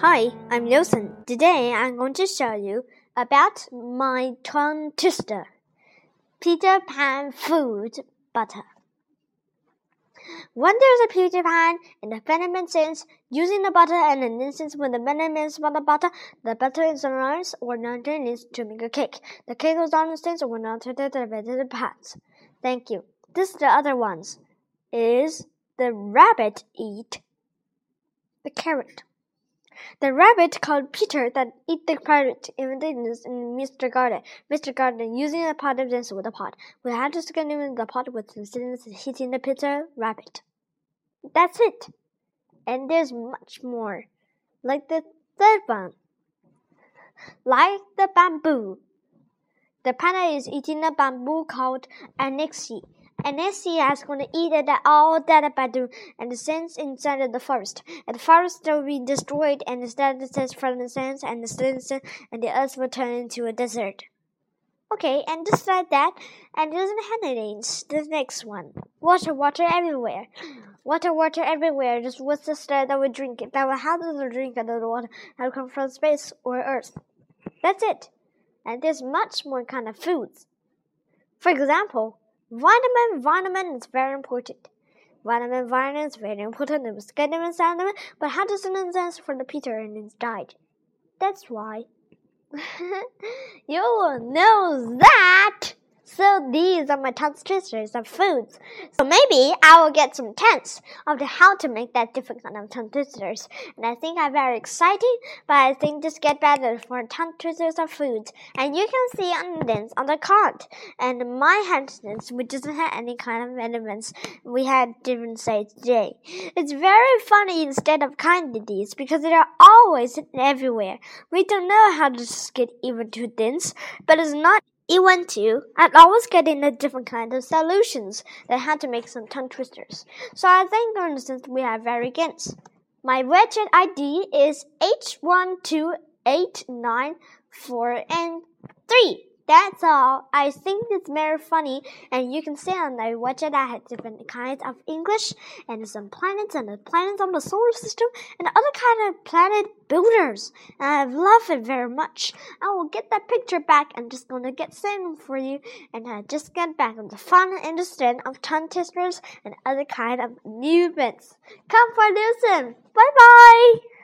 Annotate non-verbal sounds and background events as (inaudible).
Hi, I'm Wilson. Today I'm going to show you about my tongue twister, Peter Pan food butter. When there's a Peter Pan in the Venom sense, using the butter and an instance when the Venom is the butter, the butter is nice or not needs to make a cake. The cake is on the stage or not to the the pans. Thank you. This is the other ones. Is the rabbit eat the carrot? The rabbit called Peter that eat the carrot in Mr. Garden. Mr. Garden using a pot of this with a pot. We had to stick in the pot with the students hitting the Peter rabbit. That's it. And there's much more. Like the third one. Like the bamboo. The panda is eating a bamboo called anixi and Nessie is going to eat it all that bamboo and sends inside of the forest. And the forest will be destroyed and it says from the sands and the sands and the earth will turn into a desert. Okay, and just like that, and it doesn't have any. The next one. Water, water everywhere. Water, water everywhere. Just what's the stuff that we drink? That will does we drink of the water? How come from space or earth? That's it. And there's much more kind of foods. For example, Vitamin, vitamin is very important. Vitamin, vitamin is very important. It was vitamin, vitamin, but how does it answer for the Peter and his diet? That's why. (laughs) you will know that. So these are my tongue twisters of foods. So maybe I will get some tips of how to make that different kind of tongue twisters. And I think I'm very excited, but I think just get better for tongue twisters of foods. And you can see on this on the card. And my sentence, we doesn't have any kind of elements. We had different sides today. It's very funny instead of kind of these because they are always everywhere. We don't know how to get even to this, but it's not even to, and always getting a different kind of solutions that had to make some tongue twisters. So I think, for instance, we have very against. My WeChat ID is H12894 and 3. That's all. I think it's very funny, and you can see on the website I had different kinds of English and some planets and the planets of the solar system and other kind of planet builders. And I love it very much. I will get that picture back. I'm just gonna get same for you, and I just get back on the fun and understand of tongue twisters and other kind of new bits. Come for listen. Bye bye.